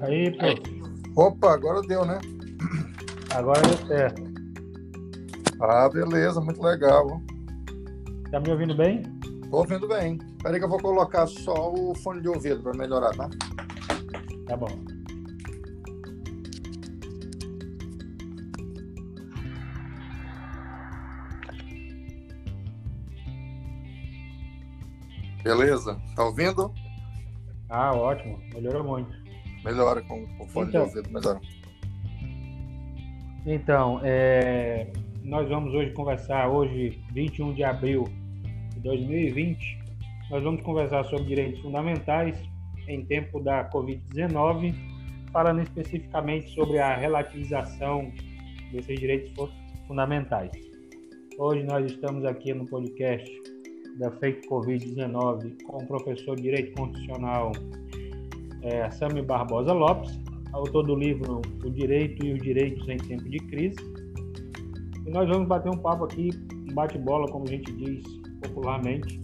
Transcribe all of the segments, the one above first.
Aí, prof. Opa, agora deu, né? Agora deu certo. Ah, beleza, muito legal. Tá me ouvindo bem? Tô ouvindo bem. Peraí que eu vou colocar só o fone de ouvido para melhorar, tá? Tá bom. Beleza? Tá ouvindo? Ah, ótimo. Melhorou muito. Melhora com o fone Então. de ouvido, melhora. Então, é, nós vamos hoje conversar, hoje, 21 de abril de 2020, nós vamos conversar sobre direitos fundamentais em tempo da Covid-19, falando especificamente sobre a relativização desses direitos fu- fundamentais. Hoje nós estamos aqui no podcast da Fake Covid-19 com o professor de Direito Constitucional é, Sami Barbosa Lopes, autor do livro O Direito e os Direitos em Tempo de Crise. E nós vamos bater um papo aqui, um bate-bola, como a gente diz popularmente,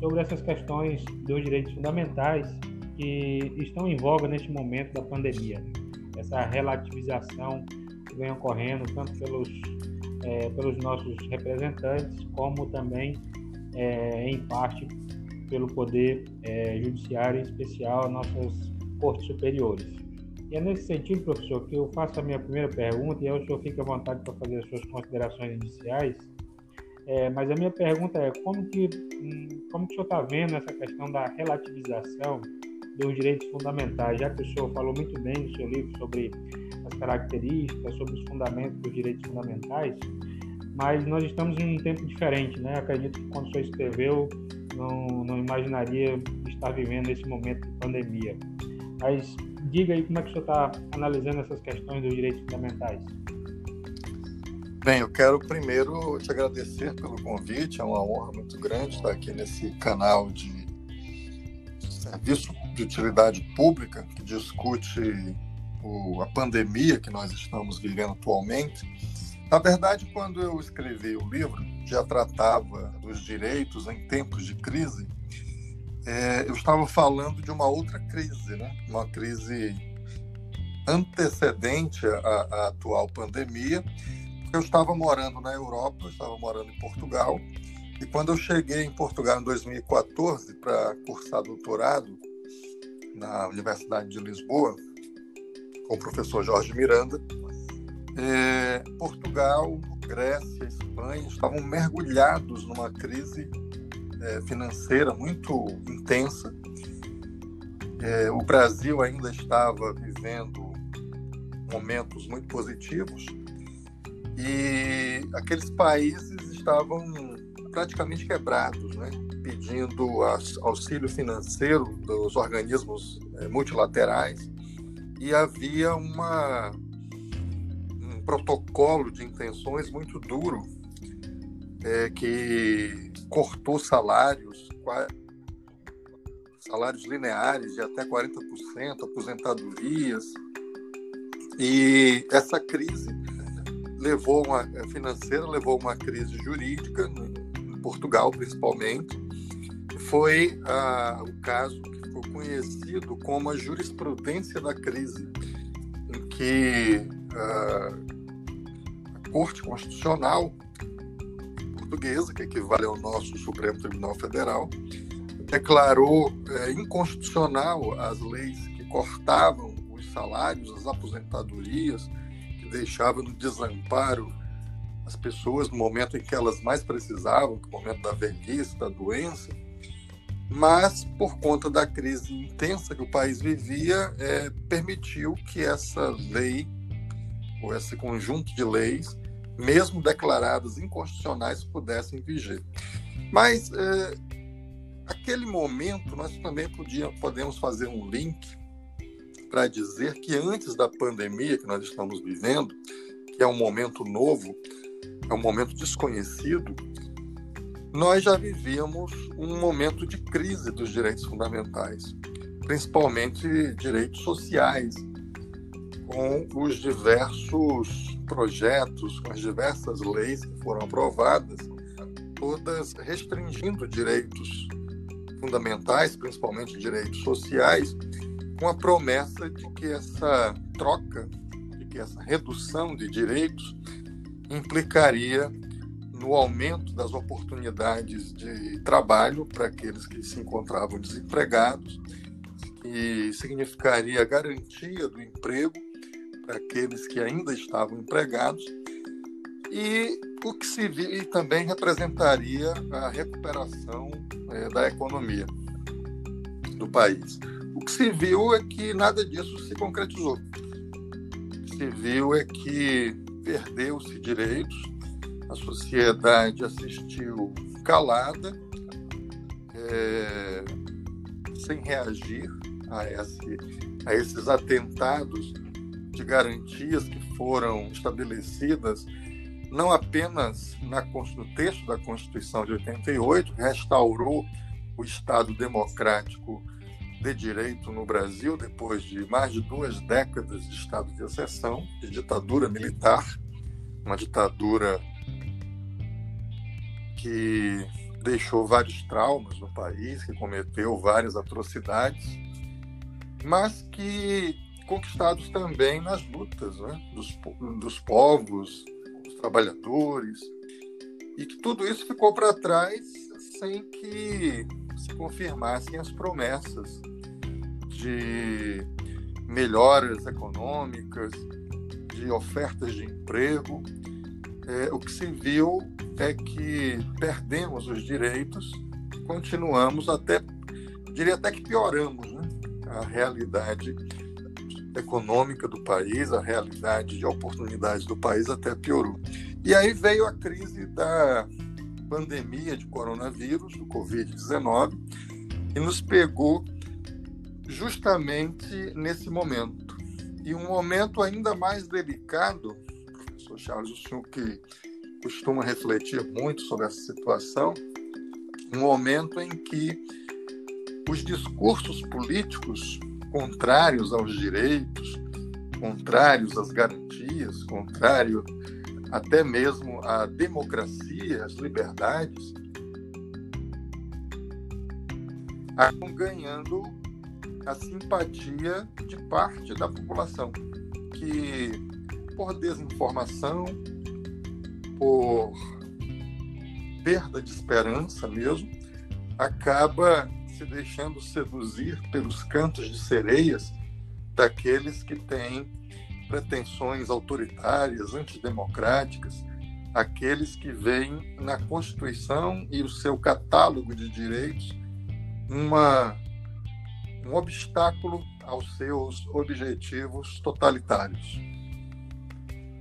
sobre essas questões dos direitos fundamentais que estão em voga neste momento da pandemia. Essa relativização que vem ocorrendo tanto pelos, eh, pelos nossos representantes, como também, eh, em parte, pelo Poder eh, Judiciário, em especial, nossas cortes superiores. E é nesse sentido, professor, que eu faço a minha primeira pergunta, e aí o senhor fica à vontade para fazer as suas considerações iniciais. É, mas a minha pergunta é como que, hum, como que o senhor está vendo essa questão da relativização dos direitos fundamentais, já que o senhor falou muito bem no seu livro sobre as características, sobre os fundamentos dos direitos fundamentais, mas nós estamos em um tempo diferente, né? Acredito que quando o senhor escreveu, não, não imaginaria estar vivendo esse momento de pandemia. Mas diga aí como é que o senhor está analisando essas questões dos direitos fundamentais. Bem, eu quero primeiro te agradecer pelo convite, é uma honra muito grande estar aqui nesse canal de serviço de utilidade pública que discute o- a pandemia que nós estamos vivendo atualmente. Na verdade, quando eu escrevi o livro, já tratava dos direitos em tempos de crise, é, eu estava falando de uma outra crise, né? uma crise antecedente à, à atual pandemia, eu estava morando na Europa, eu estava morando em Portugal, e quando eu cheguei em Portugal em 2014 para cursar doutorado na Universidade de Lisboa, com o professor Jorge Miranda, eh, Portugal, Grécia, Espanha estavam mergulhados numa crise eh, financeira muito intensa. Eh, o Brasil ainda estava vivendo momentos muito positivos e aqueles países estavam praticamente quebrados, né? pedindo auxílio financeiro dos organismos eh, multilaterais e havia uma, um protocolo de intenções muito duro eh, que cortou salários, salários lineares de até 40%, aposentadorias, e essa crise levou uma a financeira levou uma crise jurídica em Portugal principalmente. Foi ah, o caso que ficou conhecido como a jurisprudência da crise em que ah, a Corte Constitucional portuguesa que equivale ao nosso Supremo Tribunal Federal declarou eh, inconstitucional as leis que cortavam os salários as aposentadorias que deixava no desamparo as pessoas no momento em que elas mais precisavam, no momento da velhice, da doença, mas por conta da crise intensa que o país vivia, é, permitiu que essa lei, ou esse conjunto de leis, mesmo declaradas inconstitucionais, pudessem viger. Mas, é, aquele momento, nós também podíamos, podemos fazer um link para dizer que antes da pandemia que nós estamos vivendo, que é um momento novo, é um momento desconhecido, nós já vivíamos um momento de crise dos direitos fundamentais, principalmente direitos sociais, com os diversos projetos, com as diversas leis que foram aprovadas, todas restringindo direitos fundamentais, principalmente direitos sociais, com a promessa de que essa troca, de que essa redução de direitos implicaria no aumento das oportunidades de trabalho para aqueles que se encontravam desempregados, e significaria garantia do emprego para aqueles que ainda estavam empregados e o que se também representaria a recuperação é, da economia do país. O que se viu é que nada disso se concretizou. O que se viu é que perdeu-se direitos, a sociedade assistiu calada, é, sem reagir a, esse, a esses atentados de garantias que foram estabelecidas não apenas na, no texto da Constituição de 88, restaurou o Estado democrático de direito no Brasil depois de mais de duas décadas de estado de exceção, de ditadura militar, uma ditadura que deixou vários traumas no país, que cometeu várias atrocidades, mas que conquistados também nas lutas né, dos, dos povos, dos trabalhadores, e que tudo isso ficou para trás sem que se confirmassem as promessas de melhoras econômicas, de ofertas de emprego. É, o que se viu é que perdemos os direitos, continuamos até, diria até que pioramos né? a realidade econômica do país, a realidade de oportunidades do país até piorou. E aí veio a crise da pandemia de coronavírus, do Covid-19, e nos pegou justamente nesse momento. E um momento ainda mais delicado, professor Charles, o senhor que costuma refletir muito sobre essa situação, um momento em que os discursos políticos contrários aos direitos, contrários às garantias, contrário até mesmo à democracia, às liberdades, acabam ganhando a simpatia de parte da população que, por desinformação, por perda de esperança mesmo, acaba se deixando seduzir pelos cantos de sereias daqueles que têm pretensões autoritárias, antidemocráticas, aqueles que veem na Constituição e o seu catálogo de direitos uma, um obstáculo aos seus objetivos totalitários.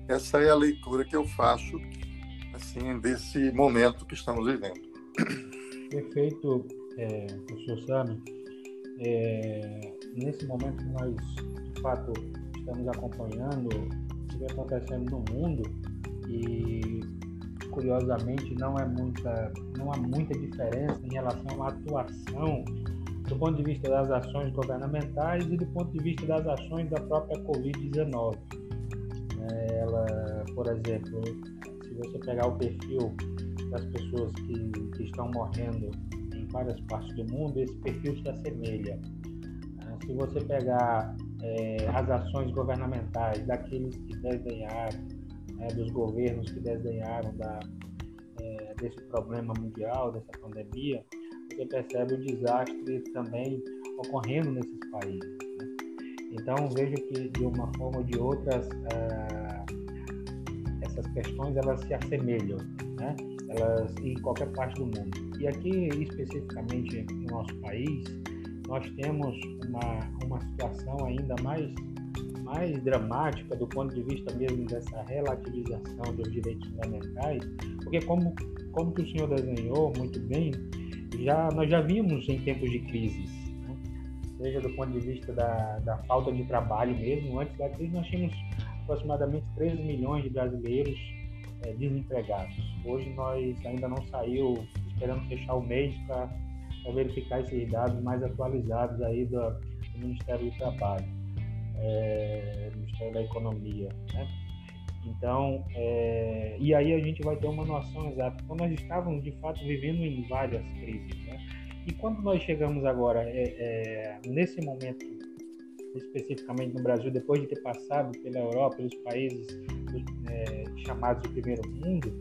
Essa é a leitura que eu faço assim desse momento que estamos vivendo. Perfeito, é, professor Sami. É, nesse momento nós, de fato, estamos acompanhando o que vem acontecendo no mundo e, curiosamente, não, é muita, não há muita diferença em relação à atuação do ponto de vista das ações governamentais e do ponto de vista das ações da própria Covid-19. É, ela, por exemplo, se você pegar o perfil das pessoas que, que estão morrendo várias partes do mundo, esse perfil se assemelha. É, se você pegar é, as ações governamentais daqueles que desenharam, é, dos governos que desenharam da, é, desse problema mundial, dessa pandemia, você percebe o desastre também ocorrendo nesses países. Né? Então vejo que de uma forma ou de outra é, essas questões elas se assemelham, né? Elas em qualquer parte do mundo. E aqui especificamente no nosso país nós temos uma, uma situação ainda mais, mais dramática do ponto de vista mesmo dessa relativização dos direitos fundamentais, porque como, como que o senhor desenhou muito bem, já, nós já vimos em tempos de crises, né? seja do ponto de vista da, da falta de trabalho mesmo, antes da crise nós tínhamos aproximadamente 13 milhões de brasileiros é, desempregados. Hoje nós ainda não saiu, esperando fechar o mês para verificar esses dados mais atualizados aí do, do Ministério do Trabalho, é, Ministério da Economia, né? Então, é, e aí a gente vai ter uma noção exata. Então, nós estávamos, de fato, vivendo em várias crises, né? E quando nós chegamos agora, é, é, nesse momento especificamente no Brasil, depois de ter passado pela Europa, pelos países é, chamados de primeiro mundo,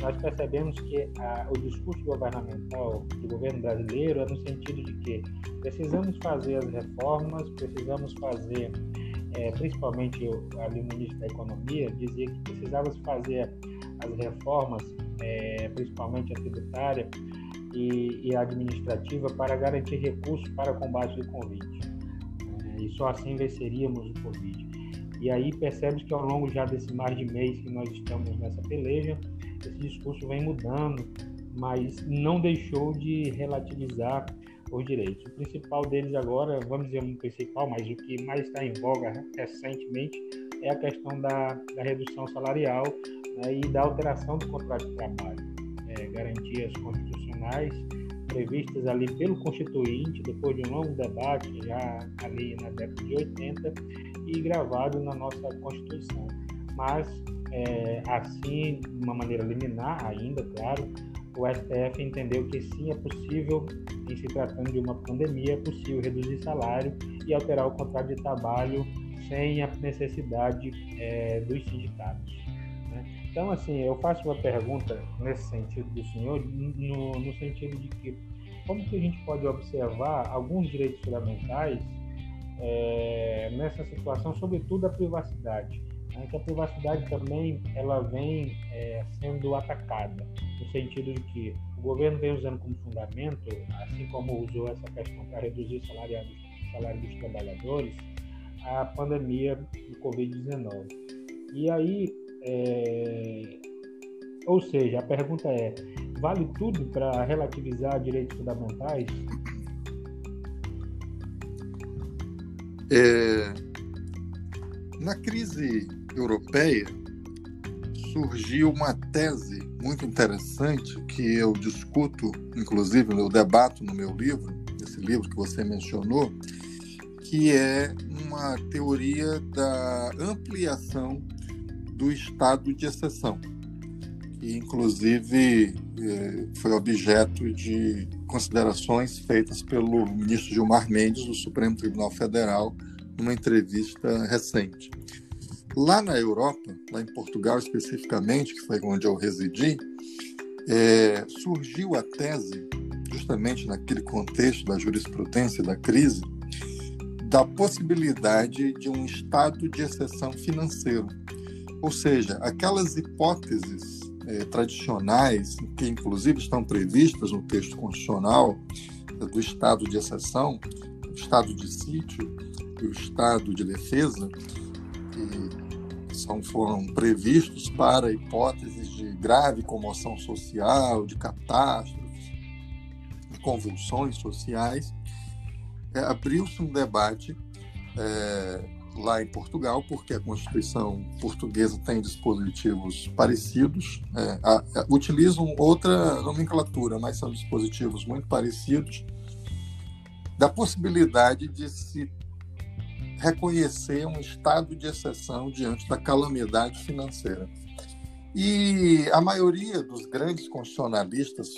nós percebemos que a, o discurso governamental do governo brasileiro é no sentido de que precisamos fazer as reformas, precisamos fazer, é, principalmente ali o ministro da Economia dizia que precisava fazer as reformas, é, principalmente a tributária e, e, a administrativa, para garantir recursos para o combate do Covid. É, e só assim venceríamos o Covid. E aí percebe que ao longo já desse mais de mês que nós estamos nessa peleja, esse discurso vem mudando, mas não deixou de relativizar os direitos. O principal deles agora, vamos dizer um principal, mas o que mais está em voga recentemente é a questão da, da redução salarial né, e da alteração do contrato de trabalho. É, garantias constitucionais previstas ali pelo Constituinte, depois de um longo debate, já ali na década de 80, e gravado na nossa Constituição. Mas é, assim, de uma maneira liminar ainda, claro, o STF entendeu que sim, é possível, em se tratando de uma pandemia, é possível reduzir salário e alterar o contrato de trabalho sem a necessidade é, dos sindicatos. Né? Então, assim, eu faço uma pergunta nesse sentido do senhor, no, no sentido de que como que a gente pode observar alguns direitos fundamentais é, nessa situação, sobretudo a privacidade? né, que a privacidade também ela vem é, sendo atacada, no sentido de que o governo vem usando como fundamento, assim como usou essa questão para reduzir o salário, o salário dos trabalhadores, a pandemia do Covid-19. E aí, é, ou seja, a pergunta é, vale tudo para relativizar direitos fundamentais? É, na crise europeia, surgiu uma tese muito interessante que eu discuto, inclusive eu debato no meu livro, esse livro que você mencionou, que é uma teoria da ampliação do estado de exceção, que inclusive é, foi objeto de considerações feitas pelo ministro Gilmar Mendes do Supremo Tribunal Federal numa entrevista recente. Lá na Europa, lá em Portugal especificamente, que foi onde eu residi, é, surgiu a tese, justamente naquele contexto da jurisprudência da crise, da possibilidade de um estado de exceção financeiro. Ou seja, aquelas hipóteses é, tradicionais, que inclusive estão previstas no texto constitucional, do estado de exceção, estado de sítio e o estado de defesa, que são, foram previstos para hipóteses de grave comoção social, de catástrofes, de convulsões sociais. É, Abriu-se um debate é, lá em Portugal, porque a Constituição portuguesa tem dispositivos parecidos, é, a, a, utilizam outra nomenclatura, mas são dispositivos muito parecidos, da possibilidade de se reconhecer um estado de exceção diante da calamidade financeira. E a maioria dos grandes constitucionalistas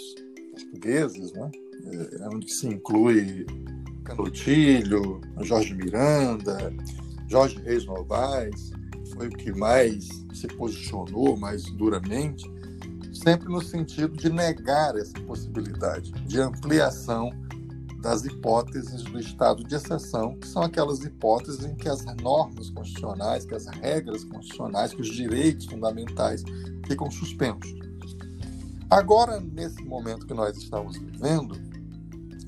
portugueses, né, é, onde se inclui Canotilho, Jorge Miranda, Jorge Reis Novaes, foi o que mais se posicionou mais duramente, sempre no sentido de negar essa possibilidade de ampliação das hipóteses do estado de exceção, que são aquelas hipóteses em que as normas constitucionais, que as regras constitucionais, que os direitos fundamentais ficam suspensos. Agora, nesse momento que nós estamos vivendo,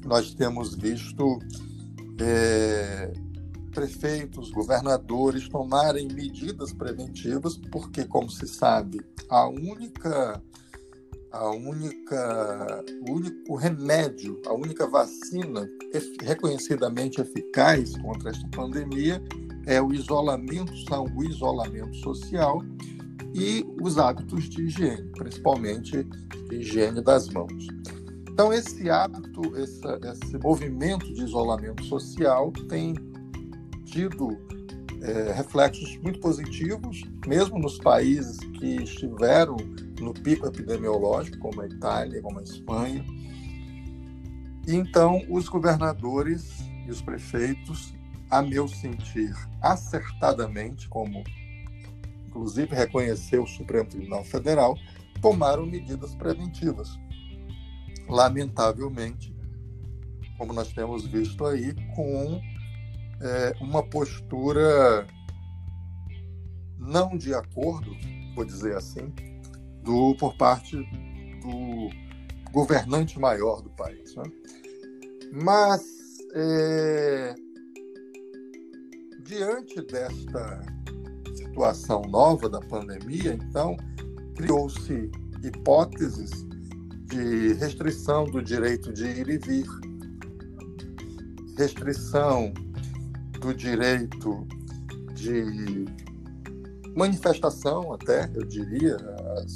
nós temos visto é, prefeitos, governadores tomarem medidas preventivas, porque, como se sabe, a única a única, o único remédio, a única vacina reconhecidamente eficaz contra esta pandemia é o isolamento, são o isolamento social e os hábitos de higiene, principalmente higiene das mãos. Então, esse hábito, esse, esse movimento de isolamento social tem tido é, reflexos muito positivos, mesmo nos países que estiveram no pico epidemiológico, como a Itália, como a Espanha. E então os governadores e os prefeitos a meu sentir, acertadamente, como inclusive reconheceu o Supremo Tribunal Federal, tomaram medidas preventivas. Lamentavelmente, como nós temos visto aí, com é, uma postura não de acordo, vou dizer assim, do por parte do governante maior do país. Né? Mas é, diante desta situação nova da pandemia, então criou-se hipóteses de restrição do direito de ir e vir, restrição do direito de manifestação, até, eu diria, as,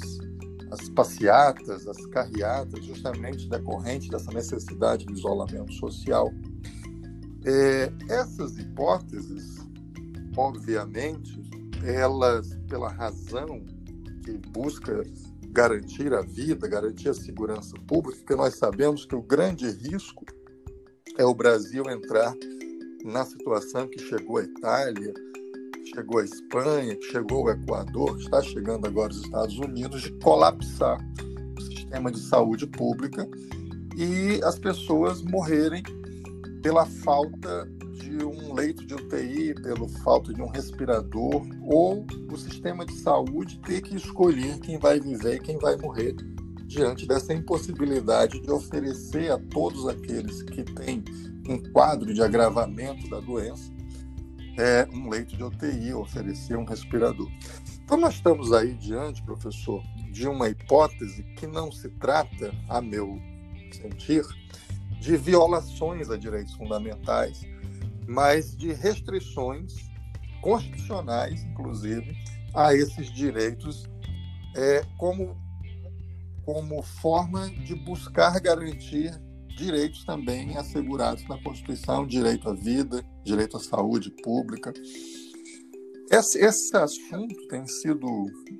as passeatas, as carreatas, justamente decorrente dessa necessidade de isolamento social. É, essas hipóteses, obviamente, elas, pela razão que busca garantir a vida, garantir a segurança pública, porque nós sabemos que o grande risco é o Brasil entrar na situação que chegou a Itália, chegou a Espanha, que chegou o Equador, que está chegando agora os Estados Unidos, de colapsar o sistema de saúde pública e as pessoas morrerem pela falta de um leito de UTI, pela falta de um respirador, ou o sistema de saúde ter que escolher quem vai viver e quem vai morrer diante dessa impossibilidade de oferecer a todos aqueles que têm um quadro de agravamento da doença é, um leito de UTI, oferecer um respirador. Então, nós estamos aí diante, professor, de uma hipótese que não se trata, a meu sentir, de violações a direitos fundamentais, mas de restrições constitucionais, inclusive, a esses direitos é, como, como forma de buscar garantir direitos também assegurados na Constituição, direito à vida, direito à saúde pública. Esse, esse assunto tem sido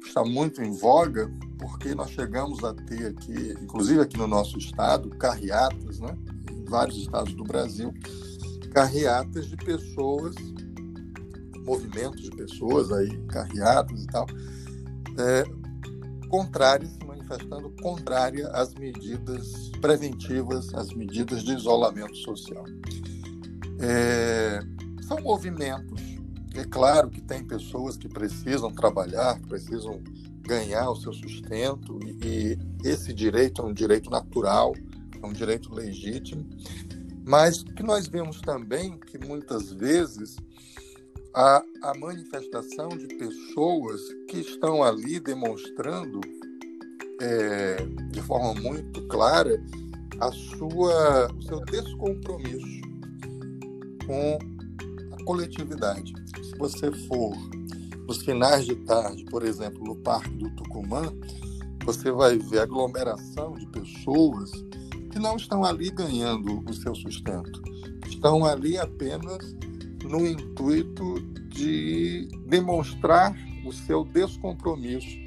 está muito em voga porque nós chegamos a ter aqui, inclusive aqui no nosso estado, carreatas, né, em vários estados do Brasil, carreatas de pessoas, movimentos de pessoas aí, carreatas e tal, é, manifestando contrária às medidas preventivas, às medidas de isolamento social. É, são movimentos. É claro que tem pessoas que precisam trabalhar, precisam ganhar o seu sustento, e, e esse direito é um direito natural, é um direito legítimo, mas que nós vemos também que muitas vezes a, a manifestação de pessoas que estão ali demonstrando é, de forma muito clara a sua, o seu descompromisso com a coletividade. Se você for nos finais de tarde, por exemplo, no Parque do Tucumã, você vai ver aglomeração de pessoas que não estão ali ganhando o seu sustento, estão ali apenas no intuito de demonstrar o seu descompromisso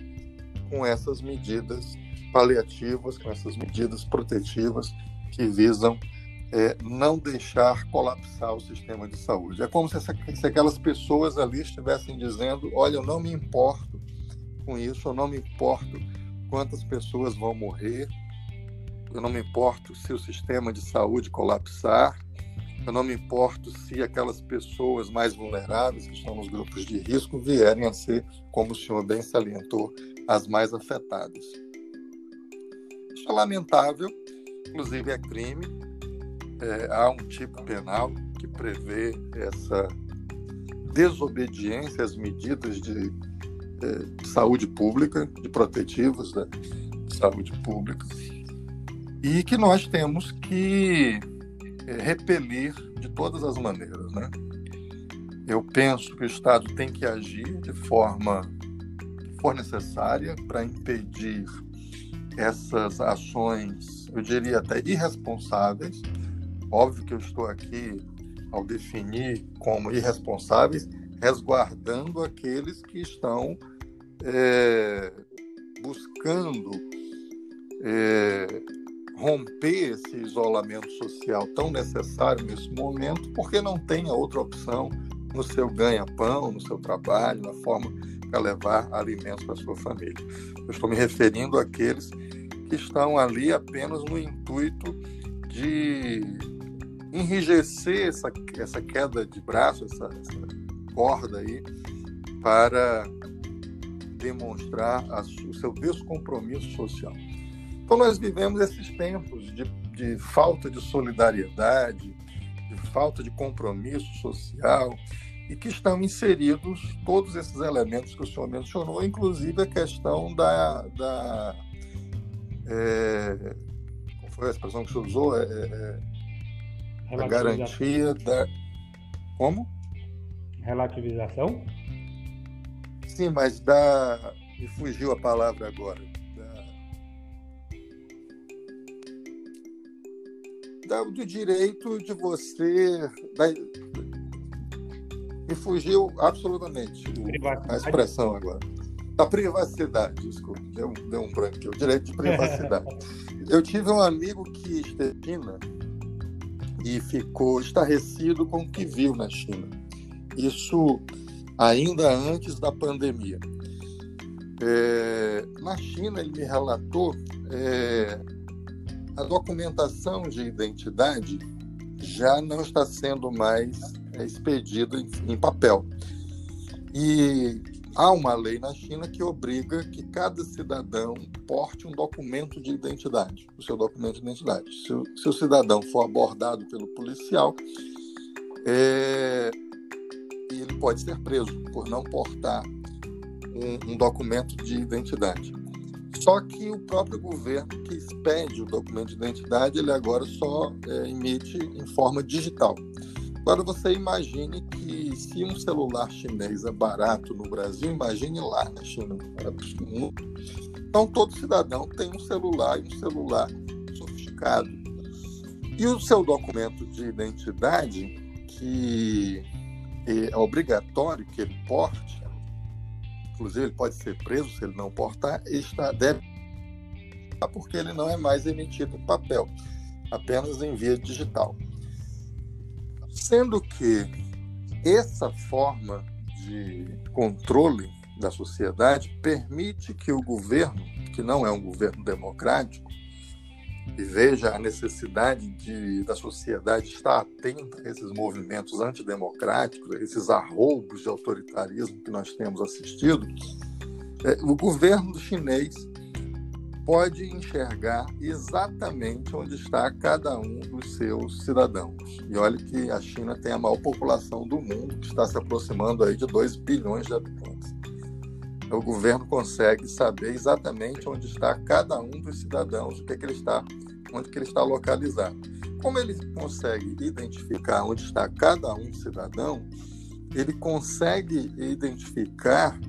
com essas medidas paliativas, com essas medidas protetivas que visam é, não deixar colapsar o sistema de saúde. É como se, se aquelas pessoas ali estivessem dizendo: olha, eu não me importo com isso, eu não me importo quantas pessoas vão morrer, eu não me importo se o sistema de saúde colapsar, eu não me importo se aquelas pessoas mais vulneráveis, que estão nos grupos de risco, vierem a ser, como o senhor bem salientou, as mais afetadas. Isso é lamentável, inclusive é crime. É, há um tipo penal que prevê essa desobediência às medidas de, é, de saúde pública, de protetivos da saúde pública e que nós temos que é, repelir de todas as maneiras, né? Eu penso que o Estado tem que agir de forma for necessária para impedir essas ações, eu diria até irresponsáveis. Óbvio que eu estou aqui ao definir como irresponsáveis, resguardando aqueles que estão é, buscando é, romper esse isolamento social tão necessário nesse momento, porque não tem outra opção no seu ganha-pão, no seu trabalho, na forma para levar alimentos para sua família. Eu estou me referindo àqueles que estão ali apenas no intuito de enrijecer essa, essa queda de braço, essa, essa corda aí, para demonstrar a, o seu descompromisso social. Então, nós vivemos esses tempos de, de falta de solidariedade, de falta de compromisso social, e que estão inseridos todos esses elementos que o senhor mencionou, inclusive a questão da. da é, qual foi a expressão que o senhor usou? É, é, é a garantia da. Como? Relativização? Sim, mas da. Me fugiu a palavra agora. Da, do direito de você. Da, me fugiu absolutamente a expressão agora. A privacidade, desculpa, deu, deu um branco aqui, o direito de privacidade. Eu tive um amigo que esteve na China e ficou estarrecido com o que viu na China. Isso ainda antes da pandemia. É, na China, ele me relatou é, a documentação de identidade já não está sendo mais é expedido em, em papel. E há uma lei na China que obriga que cada cidadão porte um documento de identidade, o seu documento de identidade. Se, o, se o cidadão for abordado pelo policial, é, ele pode ser preso por não portar um, um, documento de identidade. Só que o próprio governo que expede o documento de identidade, ele agora só é, emite em forma digital. Agora você imagine que se um celular chinês é barato no Brasil, imagine lá na China. Então todo cidadão tem um celular e um celular sofisticado. E o seu documento de identidade, que é obrigatório que ele porte, inclusive ele pode ser preso se ele não portar, está, deve porque ele não é mais emitido em papel, apenas em via digital. Sendo que essa forma de controle da sociedade permite que o governo, que não é um governo democrático, e veja a necessidade de, da sociedade estar atenta a esses movimentos antidemocráticos, a esses arroubos de autoritarismo que nós temos assistido, é, o governo chinês pode enxergar exatamente onde está cada um dos seus cidadãos. E olha que a China tem a maior população do mundo, que está se aproximando aí de 2 bilhões de habitantes. O governo consegue saber exatamente onde está cada um dos cidadãos, o que, é que ele está, onde que ele está localizado. Como ele consegue identificar onde está cada um cidadão, ele consegue identificar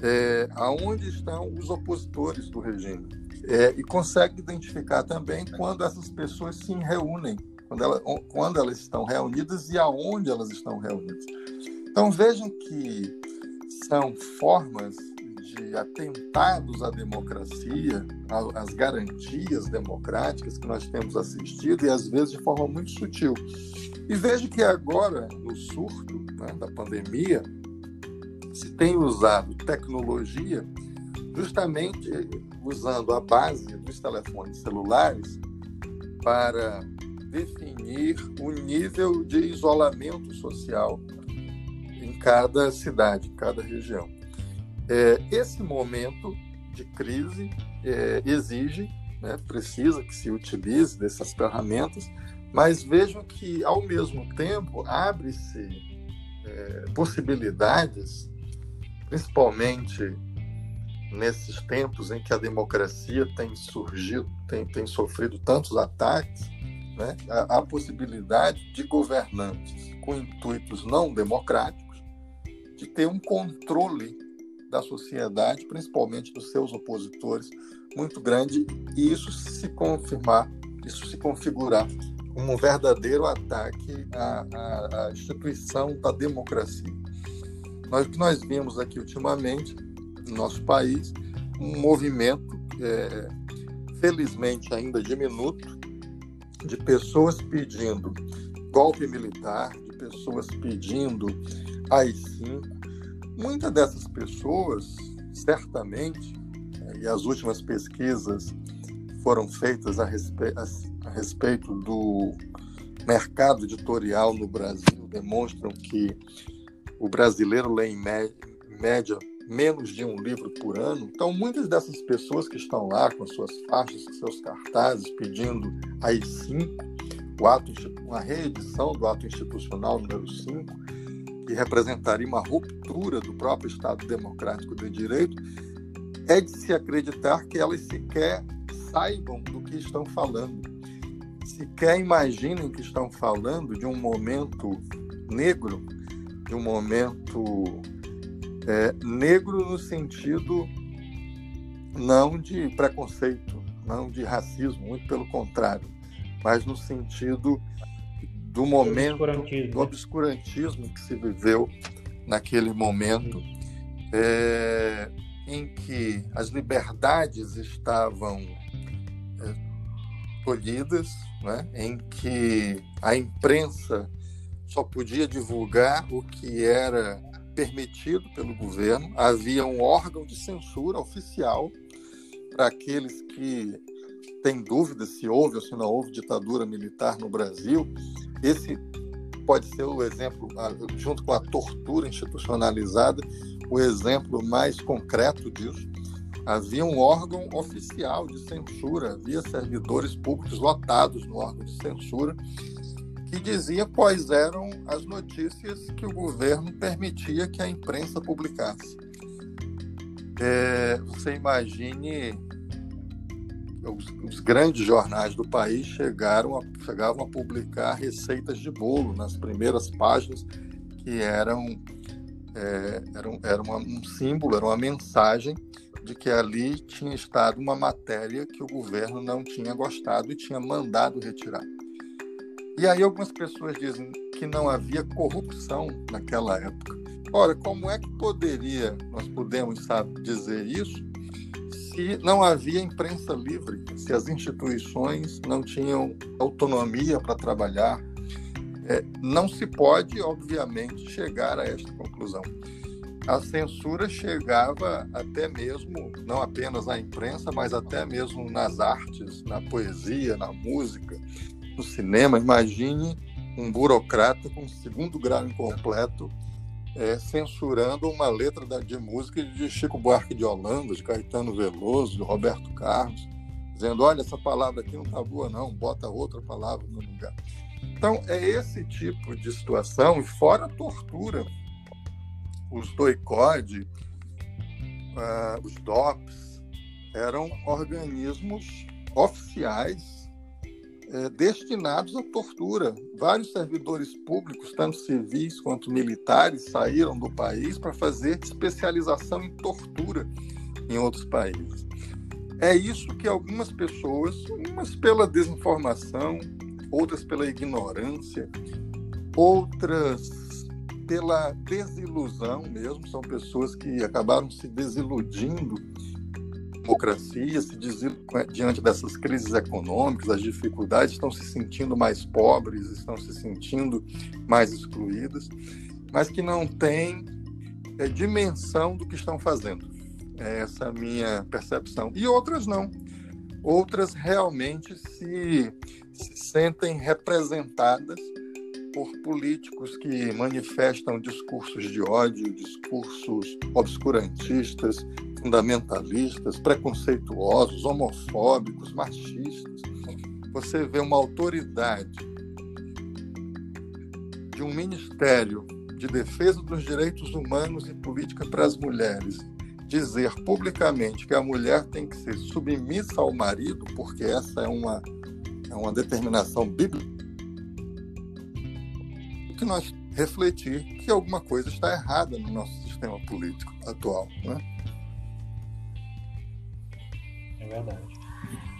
é, aonde estão os opositores do regime é, e consegue identificar também quando essas pessoas se reúnem, quando, ela, quando elas estão reunidas e aonde elas estão reunidas. Então vejam que são formas de atentados à democracia, às garantias democráticas que nós temos assistido e às vezes de forma muito sutil. E vejo que agora, no surto né, da pandemia, se tem usado tecnologia justamente usando a base dos telefones celulares para definir o nível de isolamento social em cada cidade, em cada região. É, esse momento de crise é, exige, né, precisa que se utilize dessas ferramentas, mas vejam que, ao mesmo tempo, abre-se é, possibilidades, principalmente nesses tempos em que a democracia tem surgido, tem, tem sofrido tantos ataques, né, a, a possibilidade de governantes com intuitos não democráticos de ter um controle da sociedade, principalmente dos seus opositores, muito grande, e isso se confirmar, isso se configurar como um verdadeiro ataque à, à, à instituição da democracia. Nós, o que nós vimos aqui ultimamente no nosso país um movimento é, felizmente ainda diminuto, de pessoas pedindo golpe militar, de pessoas pedindo AI-5. Muitas dessas pessoas, certamente, e as últimas pesquisas foram feitas a, respe a respeito do mercado editorial no Brasil, demonstram que o brasileiro lê em média menos de um livro por ano. Então, muitas dessas pessoas que estão lá com suas faixas, com seus cartazes, pedindo AI-5, o ato, uma reedição do ato institucional número 5, que representaria uma ruptura do próprio Estado Democrático de Direito, é de se acreditar que elas sequer saibam do que estão falando, sequer imaginem que estão falando de um momento negro, de um momento é, negro no sentido não de preconceito, não de racismo, muito pelo contrário, mas no sentido do momento, obscurantismo. do obscurantismo que se viveu naquele momento, é, em que as liberdades estavam é, tolhidas, né, em que a imprensa só podia divulgar o que era permitido pelo governo, havia um órgão de censura oficial para aqueles que têm dúvidas se houve ou se não houve ditadura militar no Brasil. Esse pode ser o exemplo, junto com a tortura institucionalizada, o exemplo mais concreto disso. Havia um órgão oficial de censura, havia servidores públicos lotados no órgão de censura que dizia quais eram as notícias que o governo permitia que a imprensa publicasse. É, você imagine os, os, grandes jornais do país chegaram a, chegavam a publicar receitas de bolo nas primeiras páginas que eram é, eram, era uma, um símbolo, era uma mensagem de que ali tinha estado uma matéria que o governo não tinha gostado e tinha mandado retirar. E aí algumas pessoas dizem que não havia corrupção naquela época. Ora, como é que poderia, nós podemos sabe, dizer isso, se não havia imprensa livre, se as instituições não tinham autonomia para trabalhar? É, não se pode, obviamente, chegar a esta conclusão. A censura chegava até mesmo, não apenas na imprensa, mas até mesmo nas artes, na poesia, na música, no cinema, imagine um burocrata com segundo grau incompleto é, censurando uma letra da, de música de Chico Buarque de Holanda, de Caetano Veloso, de Roberto Carlos, dizendo: olha, essa palavra aqui não está boa, não, bota outra palavra no lugar. Então, é esse tipo de situação, e fora a tortura, os doicode, uh, os DOPs, eram organismos oficiais é, destinados à tortura. Vários servidores públicos, tanto civis quanto militares, saíram do país para fazer especialização em tortura em outros países. É isso que algumas pessoas, umas pela desinformação, outras pela ignorância, outras pela desilusão mesmo, são pessoas que acabaram se desiludindo democracia, se diante dessas crises econômicas, as dificuldades, estão se sentindo mais pobres, estão se sentindo mais excluídas, mas que não têm é, dimensão do que estão fazendo. É essa minha percepção. E outras não. Outras realmente se, se sentem representadas por políticos que manifestam discursos de ódio, discursos obscurantistas, fundamentalistas, preconceituosos, homofóbicos, machistas. Você vê uma autoridade de um ministério de defesa dos direitos humanos e política para as mulheres dizer publicamente que a mulher tem que ser submissa ao marido, porque essa é uma, é uma determinação bíblica, que nós refletir que alguma coisa está errada no nosso sistema político atual. Né? É verdade.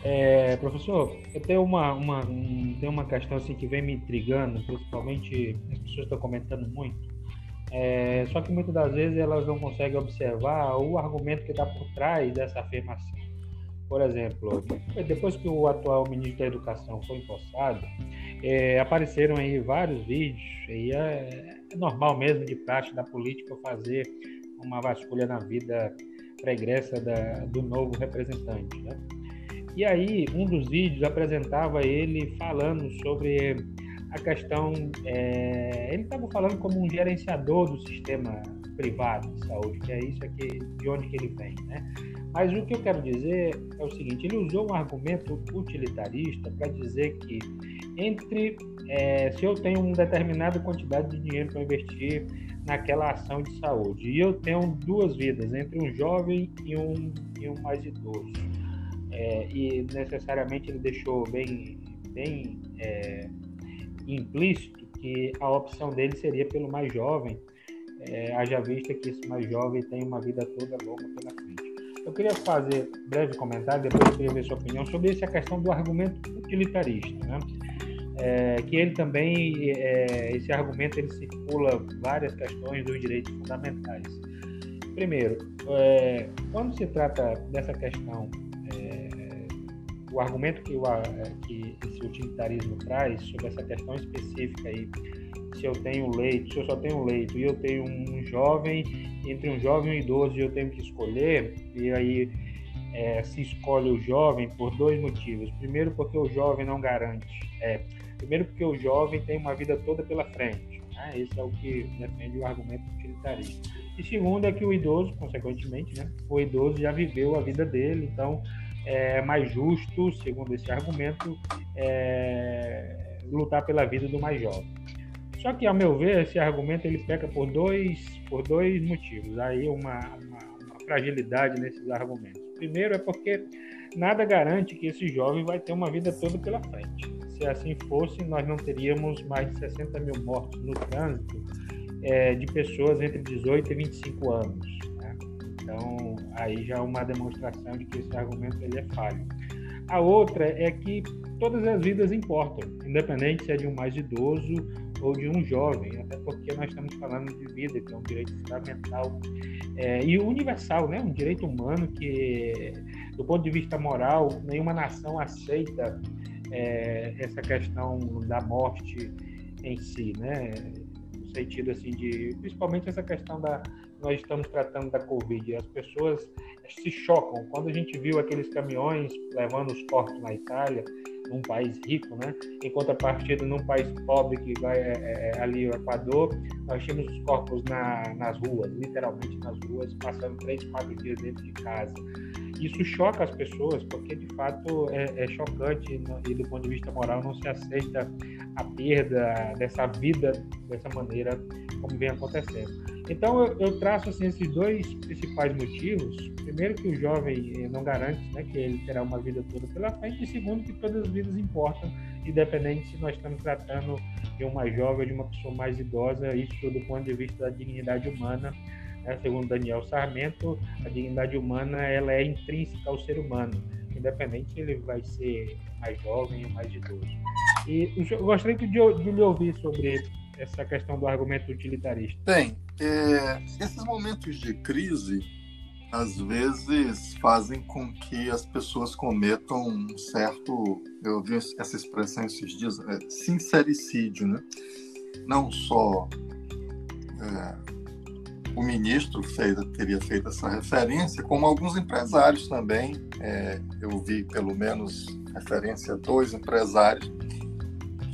É, professor, eu tenho uma, uma, um, tenho uma questão assim que vem me intrigando, principalmente as pessoas estão comentando muito. É, só que muitas das vezes elas não conseguem observar o argumento que está por trás dessa afirmação. Por exemplo, depois que o atual ministro da Educação foi empossado, é, apareceram aí vários vídeos, e é, é, normal mesmo de prática da política fazer uma vasculha na vida pregressa da, do novo representante. Né? E aí, um dos vídeos apresentava ele falando sobre a questão. É, ele estava falando como um gerenciador do sistema privado de saúde, que é isso aqui, de onde que ele vem, né? Mas o que eu quero dizer é o seguinte: ele usou um argumento utilitarista para dizer que entre é, se eu tenho uma determinada quantidade de dinheiro para investir naquela ação de saúde e eu tenho duas vidas entre um jovem e um, e um mais idoso é, e necessariamente ele deixou bem bem é, implícito que a opção dele seria pelo mais jovem é, haja vista que esse mais jovem tem uma vida toda longa pela frente. Eu queria fazer um breve comentário, depois eu queria ver sua opinião sobre essa questão do argumento utilitarista, né? É, que ele também, é, esse argumento, ele circula várias questões dos direitos fundamentais. Primeiro, é, quando se trata dessa questão, o argumento que, o, que esse utilitarismo traz sobre essa questão específica aí se eu tenho leito, se eu só tenho leito e eu tenho um jovem, entre um jovem e um idoso, eu tenho que escolher, e aí é, se escolhe o jovem por dois motivos. Primeiro, porque o jovem não garante. É, primeiro, porque o jovem tem uma vida toda pela frente. Né? Esse é o que defende o argumento utilitarista. E segundo, é que o idoso, consequentemente, né, o idoso já viveu a vida dele, então é mais justo, segundo esse argumento, é, lutar pela vida do mais jovem. Só que, ao meu ver, esse argumento ele peca por dois, por dois motivos. Aí uma, uma, uma fragilidade nesses argumentos. Primeiro é porque nada garante que esse jovem vai ter uma vida toda pela frente. Se assim fosse, nós não teríamos mais de 60 mil mortos no trânsito é, de pessoas entre 18 e 25 anos. Então, aí já é uma demonstração de que esse argumento ele é falho. A outra é que todas as vidas importam, independente se é de um mais idoso ou de um jovem, até porque nós estamos falando de vida, que é um direito fundamental é, e universal, né? um direito humano que, do ponto de vista moral, nenhuma nação aceita é, essa questão da morte em si, né? no sentido assim de, principalmente essa questão da, nós estamos tratando da Covid, as pessoas se chocam quando a gente viu aqueles caminhões levando os corpos na Itália num país rico, né? Em contrapartida, num país pobre que vai é, é, é, ali o Equador, nós tínhamos os corpos na, nas ruas, literalmente nas ruas, passando três, quatro dias dentro de casa. Isso choca as pessoas, porque de fato é, é chocante e do ponto de vista moral não se aceita a perda dessa vida dessa maneira como vem acontecendo. Então eu, eu, traço assim, esses dois principais motivos. Primeiro que o jovem eh, não garante né, que ele terá uma vida toda pela frente, e segundo que todas as vidas importam, independente se nós estamos tratando de uma jovem de uma pessoa mais idosa, isso do ponto de vista da dignidade humana. Né, segundo Daniel Sarmento, a dignidade humana ela é intrínseca ao ser humano, independente se ele vai ser mais jovem ou mais idoso. E eu gostaria de, de lhe ouvir sobre essa questão do argumento utilitarista. Bem, é, esses momentos de crise às vezes fazem com que as pessoas cometam um certo, eu vi essa expressão esses dias, é, sincericídio, né? Não só é, o ministro fez, teria feito essa referência, como alguns empresários também. É, eu vi pelo menos referência a dois empresários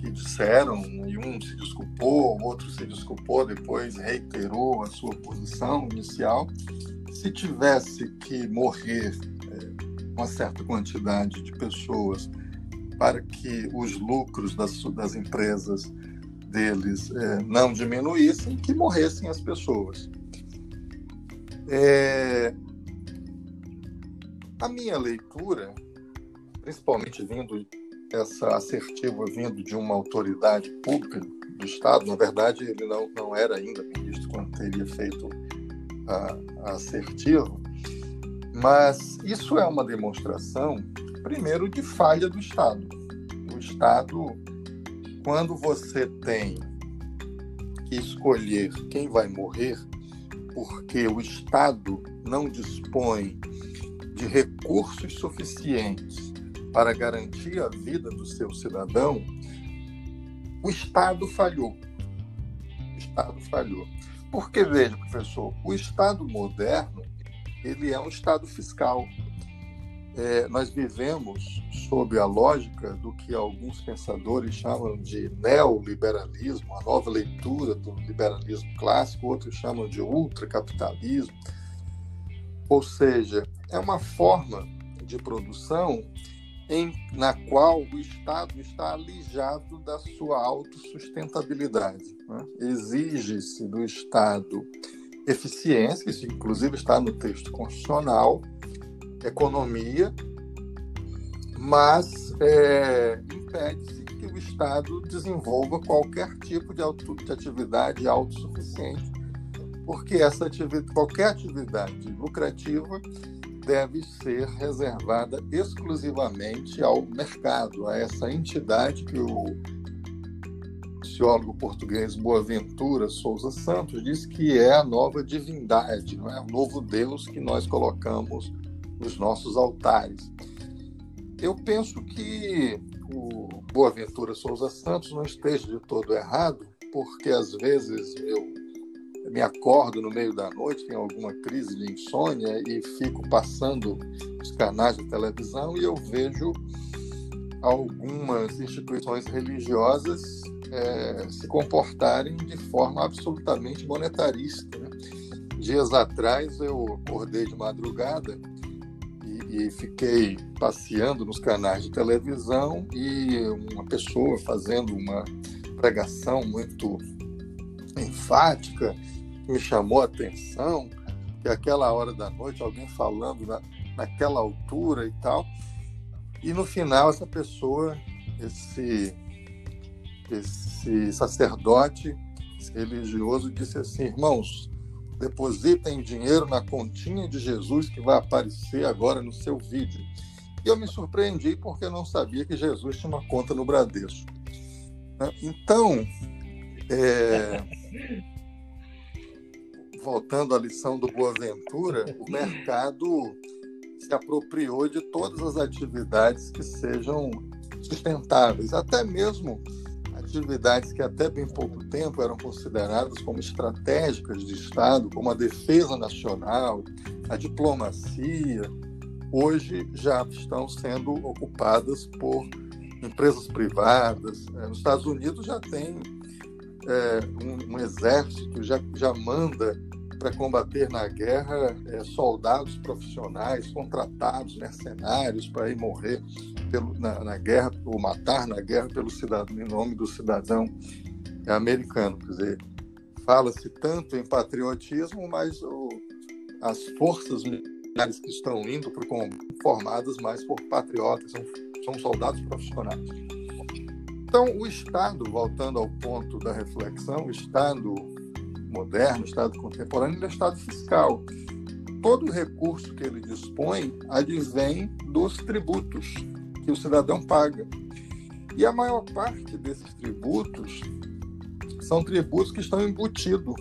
que disseram, e um se desculpou, o outro se desculpou, depois reiterou a sua posição inicial. Se tivesse que morrer é, uma certa quantidade de pessoas para que os lucros das, das empresas deles é, não diminuíssem, que morressem as pessoas. É, a minha leitura, principalmente vindo essa assertiva vindo de uma autoridade pública do Estado, na verdade ele não, não era ainda ministro quando teria feito a, a assertiva, mas isso é uma demonstração, primeiro, de falha do Estado. O Estado, quando você tem que escolher quem vai morrer, porque o Estado não dispõe de recursos suficientes para garantir a vida do seu cidadão, o Estado falhou. O Estado falhou. Porque, veja, professor, o Estado moderno ele é um Estado fiscal. É, nós vivemos sob a lógica do que alguns pensadores chamam de neoliberalismo, a nova leitura do liberalismo clássico, outros chamam de ultracapitalismo. Ou seja, é uma forma de produção em, na qual o Estado está alijado da sua autossustentabilidade. Né? Exige-se do Estado eficiência, isso inclusive está no texto constitucional, economia, mas é, impede-se que o Estado desenvolva qualquer tipo de, auto, de atividade autossuficiente, porque essa atividade, qualquer atividade lucrativa deve ser reservada exclusivamente ao mercado, a essa entidade que o sociólogo português Boaventura Souza Santos diz que é a nova divindade, não é o novo Deus que nós colocamos nos nossos altares. Eu penso que o Boaventura Souza Santos não esteja de todo errado, porque às vezes eu me acordo no meio da noite, tenho alguma crise de insônia e fico passando os canais de televisão e eu vejo algumas instituições religiosas é, se comportarem de forma absolutamente monetarista. Né? Dias atrás eu acordei de madrugada e, e, fiquei passeando nos canais de televisão e uma pessoa fazendo uma pregação muito enfática me chamou a atenção, que aquela hora da noite, alguém falando na, naquela altura e tal. E no final, essa pessoa, esse, esse sacerdote esse religioso, disse assim: irmãos, depositem dinheiro na continha de Jesus que vai aparecer agora no seu vídeo. E eu me surpreendi porque eu não sabia que Jesus tinha uma conta no Bradesco. Né? Então, é, voltando à lição do Boaventura, o mercado se apropriou de todas as atividades que sejam sustentáveis, até mesmo atividades que até bem pouco tempo eram consideradas como estratégicas de Estado, como a defesa nacional, a diplomacia, hoje já estão sendo ocupadas por empresas privadas. É, nos Estados Unidos já tem é, um, um, exército, já, já manda para combater na guerra é, soldados profissionais contratados, mercenários, para ir morrer pelo, na, na, guerra, ou matar na guerra pelo cidadão, em nome do cidadão americano. Quer dizer, fala-se tanto em patriotismo, mas o, as forças militares que estão indo para formadas mais por patriotas, são, são soldados profissionais. Então, o Estado, voltando ao ponto da reflexão, o Estado moderno, Estado contemporâneo, é Estado fiscal. Todo recurso que ele dispõe advém dos tributos que o cidadão paga. E a maior parte desses tributos são tributos que estão embutidos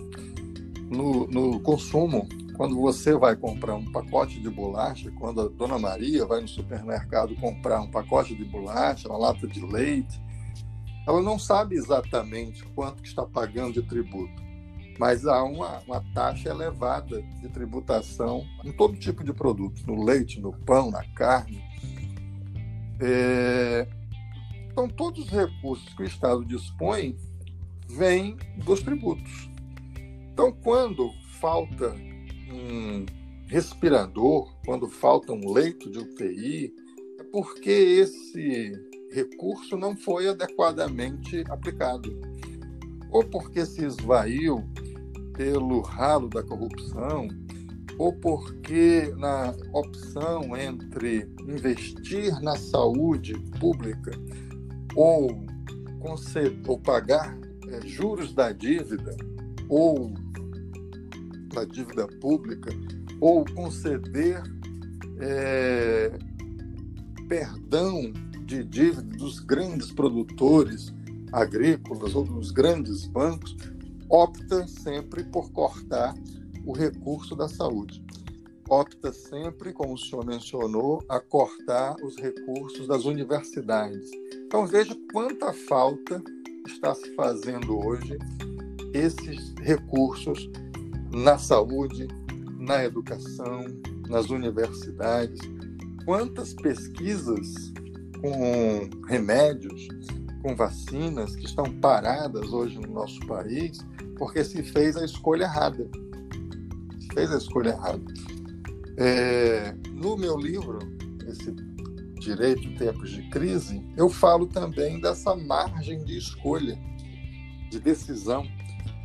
no, no consumo. Quando você vai comprar um pacote de bolacha, quando a dona Maria vai no supermercado comprar um pacote de bolacha, uma lata de leite, ela não sabe exatamente quanto que está pagando de tributo mas há uma, uma taxa elevada de tributação em todo tipo de produto, no leite, no pão, na carne. É... Então, todos os recursos que o Estado dispõe vêm dos tributos. Então, quando falta um respirador, quando falta um leito de UTI, é porque esse recurso não foi adequadamente aplicado. Ou porque se esvaiu pelo ralo da corrupção ou porque na opção entre investir na saúde pública ou, ou pagar é, juros da dívida ou da dívida pública ou conceder é, perdão de dívida dos grandes produtores agrícolas ou dos grandes bancos opta sempre por cortar o recurso da saúde. opta sempre, como o senhor mencionou, a cortar os recursos das universidades. Então veja quanta falta está se fazendo hoje esses recursos na saúde, na educação, nas universidades. Quantas pesquisas com remédios, com vacinas que estão paradas hoje no nosso país porque se fez a escolha errada. Se fez a escolha errada. É, no meu livro, esse Direito em Tempos de Crise, eu falo também dessa margem de escolha, de decisão,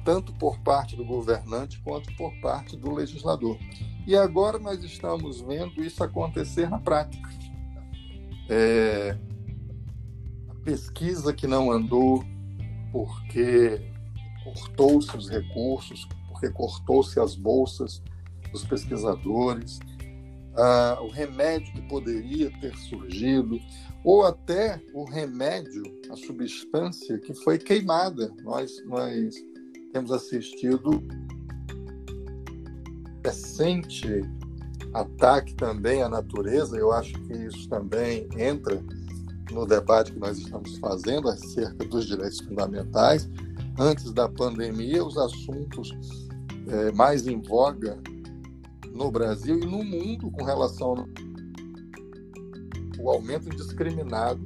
tanto por parte do governante quanto por parte do legislador. E agora nós estamos vendo isso acontecer na prática. É, a pesquisa que não andou porque cortou-se os recursos, porque cortou-se as bolsas dos pesquisadores, ah, o remédio que poderia ter surgido, ou até o remédio, a substância que foi queimada. Nós, nós temos assistido recente ataque também à natureza, eu acho que isso também entra no debate que nós estamos fazendo acerca dos direitos fundamentais. Antes da pandemia, os assuntos é, mais em voga no Brasil e no mundo com relação ao aumento indiscriminado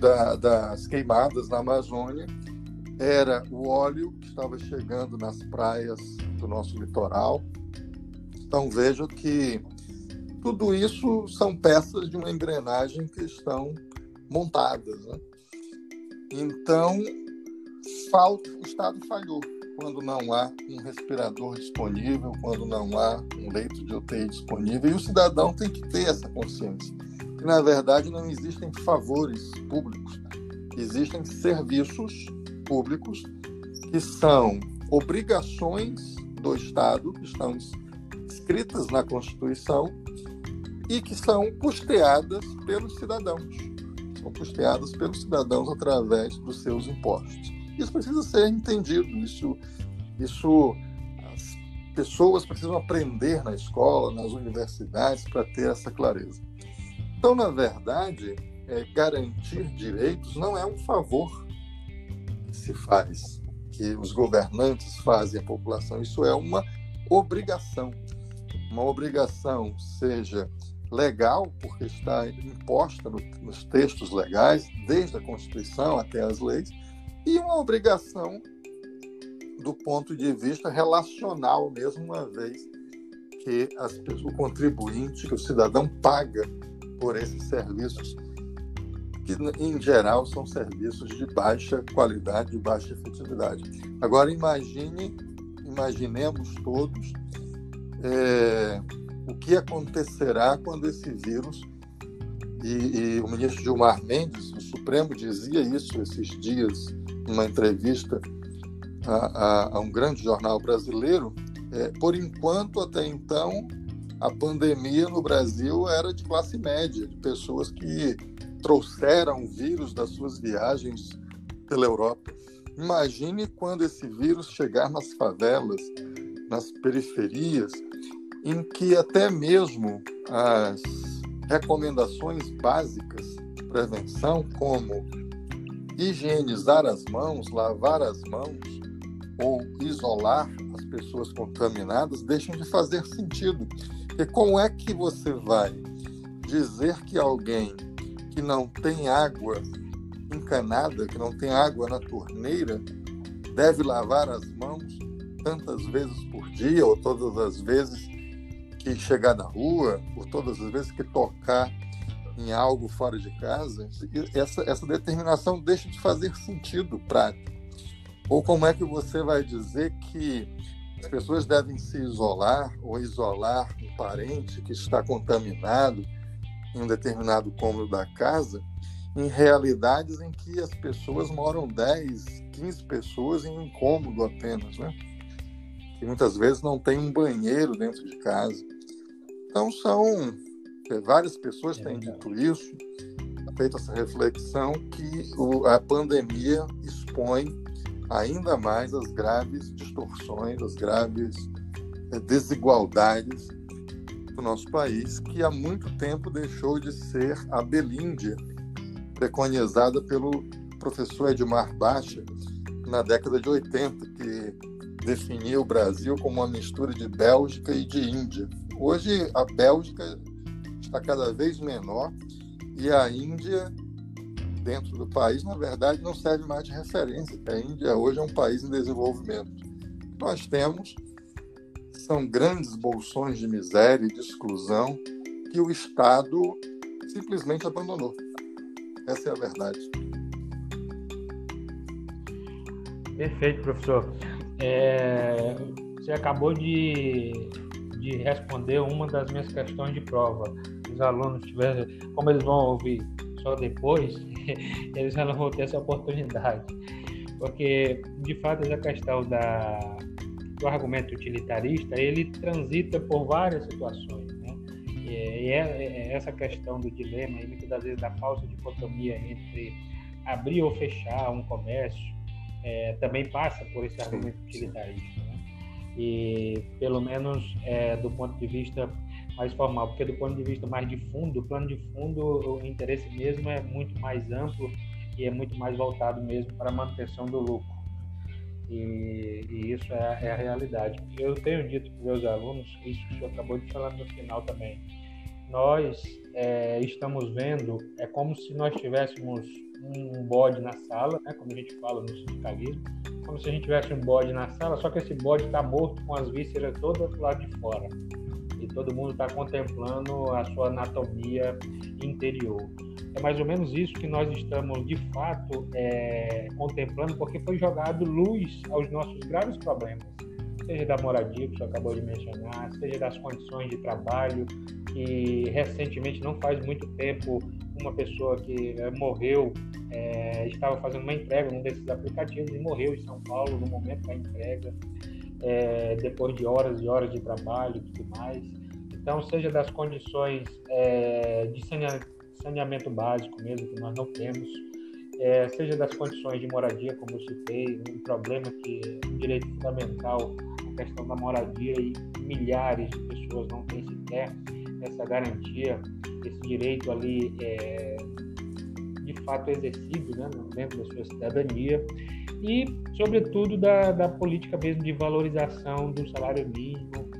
da, das queimadas na Amazônia era o óleo que estava chegando nas praias do nosso litoral. Então vejo que tudo isso são peças de uma engrenagem que estão montadas. Né? Então, falta, o Estado falhou quando não há um respirador disponível, quando não há um leito de UTI disponível, e o cidadão tem que ter essa consciência. Que, na verdade, não existem favores públicos, existem serviços públicos que são obrigações do Estado, que estão escritas na Constituição e que são custeadas pelos cidadãos. São custeadas pelos cidadãos através dos seus impostos. Isso precisa ser entendido, isso, isso as pessoas precisam aprender na escola, nas universidades, para ter essa clareza. Então, na verdade, é, garantir direitos não é um favor que se faz, que os governantes fazem à população, isso é uma obrigação. Uma obrigação, seja legal, porque está imposta no, nos textos legais, desde a Constituição até as leis, e uma obrigação do ponto de vista relacional, mesmo uma vez que as, o contribuinte, que o cidadão paga por esses serviços, que em geral são serviços de baixa qualidade, de baixa efetividade. Agora imagine, imaginemos todos é, o que acontecerá quando esse vírus e, e, o ministro Gilmar Mendes, o Supremo dizia isso esses dias numa entrevista a, a, a um grande jornal brasileiro, é, por enquanto, até então, a pandemia no Brasil era de classe média, de pessoas que trouxeram o vírus das suas viagens pela Europa. Imagine quando esse vírus chegar nas favelas, nas periferias, em que até mesmo as recomendações básicas de prevenção, como higienizar as mãos, lavar as mãos ou isolar as pessoas contaminadas deixam de fazer sentido. E como é que você vai dizer que alguém que não tem água encanada, que não tem água na torneira, deve lavar as mãos tantas vezes por dia ou todas as vezes que chegar na rua, ou todas as vezes que tocar em algo fora de casa, essa, essa determinação deixa de fazer sentido prático. Ou como é que você vai dizer que as pessoas devem se isolar ou isolar um parente que está contaminado em um determinado cômodo da casa, em realidades em que as pessoas moram 10, 15 pessoas em um cômodo apenas, né? Que muitas vezes não tem um banheiro dentro de casa. Então são várias pessoas têm dito isso, feito essa reflexão que a pandemia expõe ainda mais as graves distorções, as graves eh, desigualdades do nosso país, que há muito tempo deixou de ser a Belíndia, preconizada pelo professor Edmar Baixa na década de 80, que definia o Brasil como uma mistura de Bélgica e de Índia. Hoje, a Bélgica está cada vez menor e a Índia, dentro do país, na verdade, não serve mais de referência. A Índia hoje é um país em desenvolvimento. Nós temos são grandes bolsões de miséria e de exclusão que o Estado simplesmente abandonou. Essa é a verdade. Perfeito, professor. É, você acabou de, de responder uma das minhas questões de prova. Os alunos tiverem, como eles vão ouvir só depois, eles já não vão ter essa oportunidade. Porque, de fato, essa questão da, do argumento utilitarista, ele transita por várias situações. Né? E é, é essa questão do dilema, e muitas das vezes da falsa dicotomia entre abrir ou fechar um comércio, é, também passa por esse argumento utilitarista. E, pelo menos, é, do ponto de vista mais formal, porque do ponto de vista mais de fundo, o plano de fundo, o interesse mesmo é muito mais amplo e é muito mais voltado mesmo para a manutenção do lucro. E, e isso é, é, a realidade. Eu tenho dito para os meus alunos, isso que o senhor acabou de falar no final também, nós é, estamos vendo, é como se nós tivéssemos um bode na sala, né, como a gente fala no sindicalismo, como se a gente tivesse um bode na sala, só que esse bode está morto com as vísceras todas do lado de fora. E todo mundo está contemplando a sua anatomia interior. É mais ou menos isso que nós estamos, de fato, é, contemplando, porque foi jogado luz aos nossos graves problemas, seja da moradia, que você acabou de mencionar, seja das condições de trabalho, que recentemente, não faz muito tempo, uma pessoa que morreu, é, estava fazendo uma entrega num desses aplicativos e morreu em São Paulo no momento da entrega, é, depois de horas e horas de trabalho e tudo mais. Então, seja das condições é, de saneamento básico mesmo, que nós não temos, é, seja das condições de moradia, como eu citei, um problema que é um direito fundamental, a questão da moradia, e milhares de pessoas não têm sequer essa garantia, esse direito ali é, de fato exercido né, dentro da sua cidadania, e, sobretudo, da, da política mesmo de valorização do salário mínimo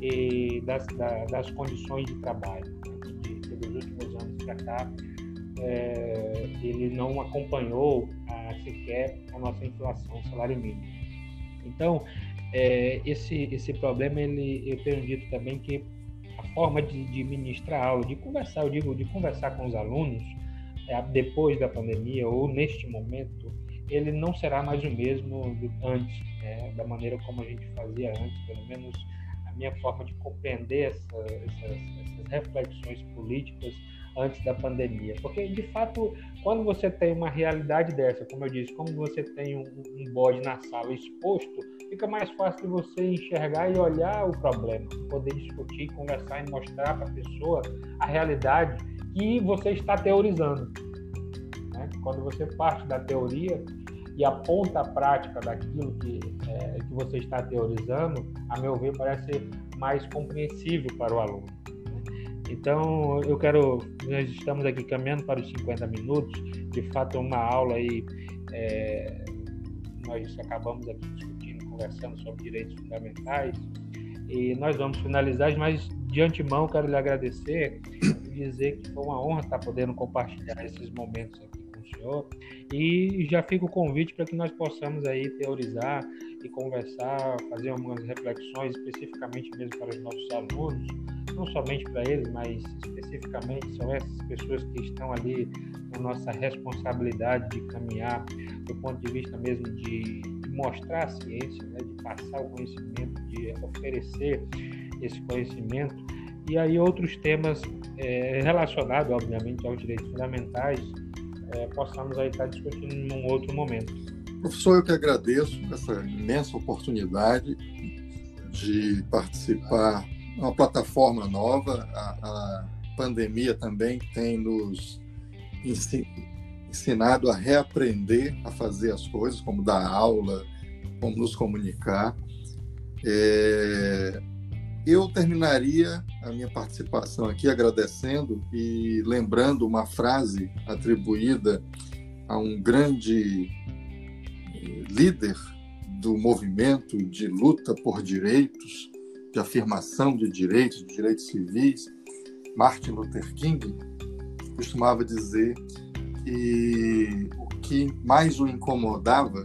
e das, da, das condições de trabalho. Né, de, de, dos últimos anos para cá, é, ele não acompanhou a, sequer a nossa inflação, o salário mínimo. Então, é, esse, esse problema, ele, eu tenho dito também que a forma de, de ministrar aula, de conversar, eu digo, de conversar com os alunos, depois da pandemia ou neste momento, ele não será mais o mesmo do antes, né? da maneira como a gente fazia antes, pelo menos a minha forma de compreender essa, essas, essas reflexões políticas antes da pandemia. Porque, de fato, quando você tem uma realidade dessa, como eu disse, como você tem um, um bode na sala exposto, fica mais fácil de você enxergar e olhar o problema, poder discutir, conversar e mostrar para a pessoa a realidade que você está teorizando. Né? Quando você parte da teoria e aponta a prática daquilo que, é, que você está teorizando, a meu ver, parece mais compreensível para o aluno. Então, eu quero. Nós estamos aqui caminhando para os 50 minutos. De fato, é uma aula aí. É, nós acabamos aqui discutindo, conversando sobre direitos fundamentais. E nós vamos finalizar, mas de antemão quero lhe agradecer dizer que foi uma honra estar podendo compartilhar esses momentos aqui com o senhor. E já fica o convite para que nós possamos aí teorizar e conversar, fazer algumas reflexões especificamente mesmo para os nossos alunos não somente para eles, mas especificamente são essas pessoas que estão ali na nossa responsabilidade de caminhar do ponto de vista mesmo de, de mostrar a ciência, né, de passar o conhecimento, de oferecer esse conhecimento. E aí outros temas é, relacionados, obviamente, aos direitos fundamentais, é, possamos aí estar discutindo num outro momento. Professor, eu que agradeço essa imensa oportunidade de participar uma plataforma nova. A, a pandemia também tem nos ensinado a reaprender a fazer as coisas, como dar aula, como nos comunicar. É, Eu terminaria a minha participação aqui agradecendo e lembrando uma frase atribuída a um grande eh, líder do movimento de luta por direitos, de afirmação de direitos, de direitos civis, Martin Luther King, costumava dizer que o que mais o incomodava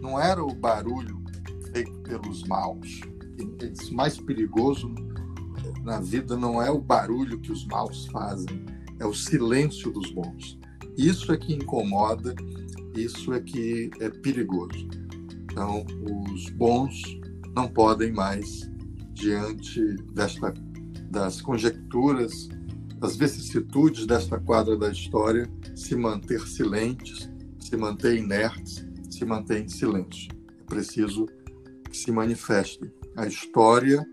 não era o barulho feito pelos maus. O mais perigoso na vida não é o barulho que os maus fazem, é o silêncio dos bons. Isso é que incomoda, isso é que é perigoso. Então, os bons não podem mais, diante desta, das conjecturas, das vicissitudes desta quadra da história, se manter silentes, se manter inertes, se manter em silêncio. É preciso que se manifeste. A história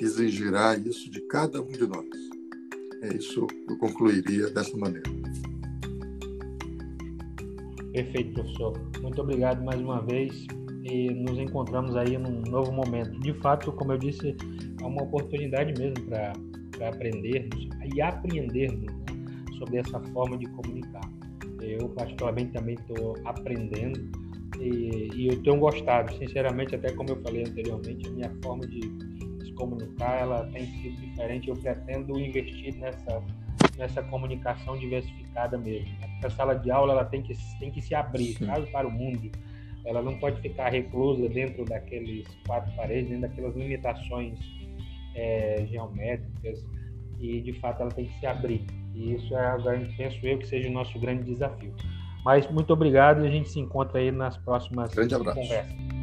exigirá isso de cada um de nós. É isso que eu concluiria dessa maneira. Perfeito, professor. Muito obrigado mais uma vez e nos encontramos aí num novo momento. De fato, como eu disse, é uma oportunidade mesmo para aprendermos e aprendermos né, sobre essa forma de comunicar. Eu, particularmente, também estou aprendendo e, e, eu tenho gostado, sinceramente, até como eu falei anteriormente, a minha forma de se comunicar ela tem sido diferente. Eu pretendo investir nessa, nessa comunicação diversificada mesmo. A sala de aula ela tem que, tem que se abrir sabe, para o mundo. Ela não pode ficar reclusa dentro daqueles quatro paredes, dentro daquelas limitações é, geométricas e de fato ela tem que se abrir. E isso é, penso eu, que seja o nosso grande desafio. Mas muito obrigado e a gente se encontra aí nas próximas grande abraço. conversas.